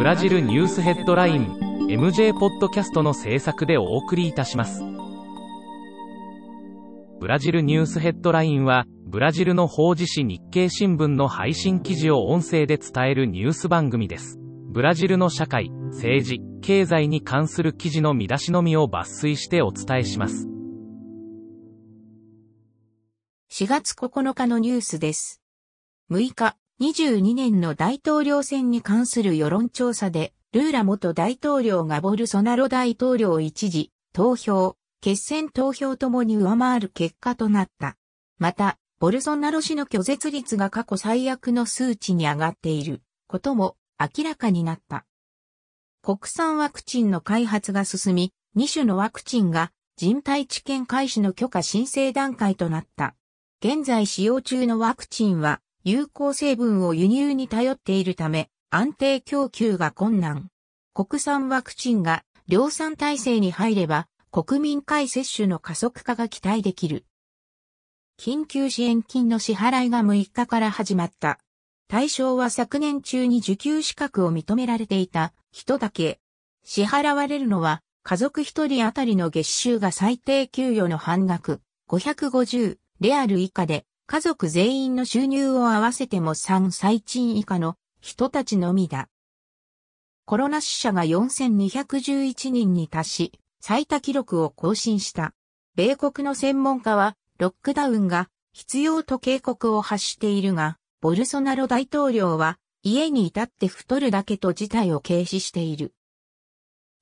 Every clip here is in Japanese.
ブラジルニュースヘッドライン MJ ポッドキャストの制作でお送りいたします。ブラジルニュースヘッドラインは、ブラジルの法事紙日経新聞の配信記事を音声で伝えるニュース番組です。ブラジルの社会、政治、経済に関する記事の見出しのみを抜粋してお伝えします。4月9日のニュースです。6日、22年の大統領選に関する世論調査で、ルーラ元大統領がボルソナロ大統領一時、投票、決選投票ともに上回る結果となった。また、ボルソナロ氏の拒絶率が過去最悪の数値に上がっていることも明らかになった。国産ワクチンの開発が進み、2種のワクチンが人体治験開始の許可申請段階となった。現在使用中のワクチンは有効成分を輸入に頼っているため安定供給が困難。国産ワクチンが量産体制に入れば国民会接種の加速化が期待できる。緊急支援金の支払いが6日から始まった。対象は昨年中に受給資格を認められていた人だけ。支払われるのは家族一人当たりの月収が最低給与の半額550レアル以下で、家族全員の収入を合わせても3最賃以下の人たちのみだ。コロナ死者が4211人に達し、最多記録を更新した。米国の専門家は、ロックダウンが必要と警告を発しているが、ボルソナロ大統領は、家に至って太るだけと事態を軽視している。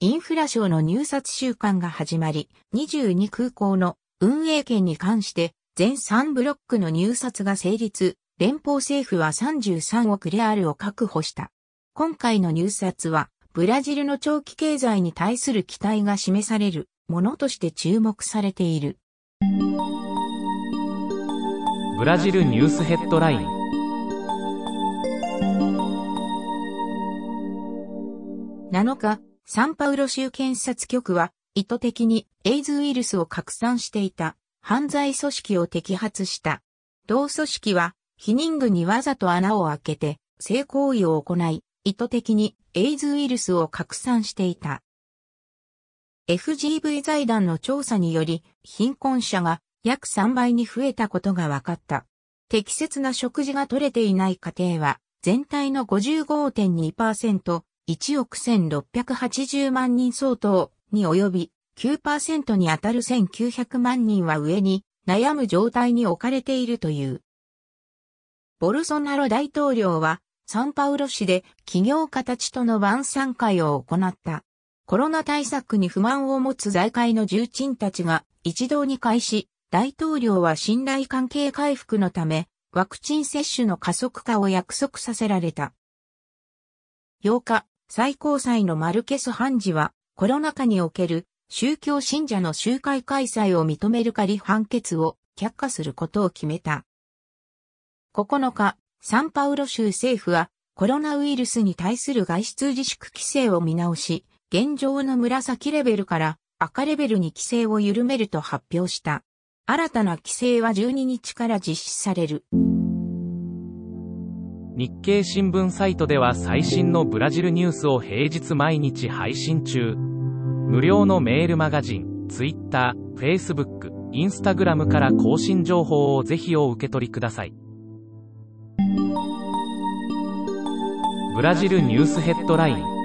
インフラ省の入札週間が始まり、22空港の運営権に関して全3ブロックの入札が成立、連邦政府は33億レアルを確保した。今回の入札は、ブラジルの長期経済に対する期待が示されるものとして注目されている。ブラジルニュースヘッドライン7日、サンパウロ州検察局は意図的にエイズウイルスを拡散していた犯罪組織を摘発した。同組織は、避妊具にわざと穴を開けて、性行為を行い、意図的にエイズウイルスを拡散していた。FGV 財団の調査により、貧困者が約3倍に増えたことが分かった。適切な食事が取れていない家庭は、全体の55.2%、1億1680万人相当に及び、9%に当たる1900万人は上に悩む状態に置かれているという。ボルソナロ大統領はサンパウロ市で企業家たちとの晩餐会を行った。コロナ対策に不満を持つ財界の重鎮たちが一堂に会し、大統領は信頼関係回復のため、ワクチン接種の加速化を約束させられた。8日、最高裁のマルケス判事は、コロナ禍における宗教信者の集会開催を認める仮判決を却下することを決めた。9日、サンパウロ州政府はコロナウイルスに対する外出自粛規制を見直し、現状の紫レベルから赤レベルに規制を緩めると発表した。新たな規制は12日から実施される。日経新聞サイトでは最新のブラジルニュースを平日毎日配信中。無料のメールマガジン、Twitter、Facebook、Instagram から更新情報をぜひお受け取りください。ブラジルニュースヘッドライン